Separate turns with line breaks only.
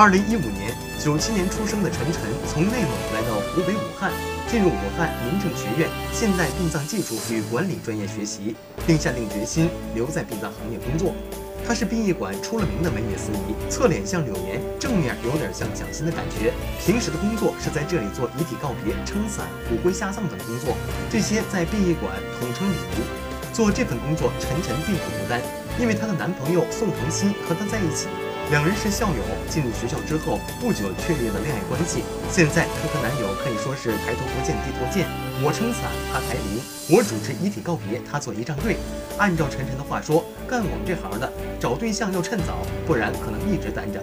二零一五年，九七年出生的陈晨从内蒙来到湖北武汉，进入武汉民政学院现代殡葬技术与管理专业学习，并下定决心留在殡葬行业工作。他是殡仪馆出了名的美女司仪，侧脸像柳岩，正面有点像蒋欣的感觉。平时的工作是在这里做遗体告别、撑伞、骨灰下葬等工作，这些在殡仪馆统称礼仪。做这份工作，陈晨并不孤单，因为她的男朋友宋腾熙和她在一起。两人是校友，进入学校之后不久确立了恋爱关系。现在她和男友可以说是抬头不见低头见。我撑伞，他抬铃；我主持遗体告别，他做仪仗队。按照晨晨的话说，干我们这行的找对象要趁早，不然可能一直单着。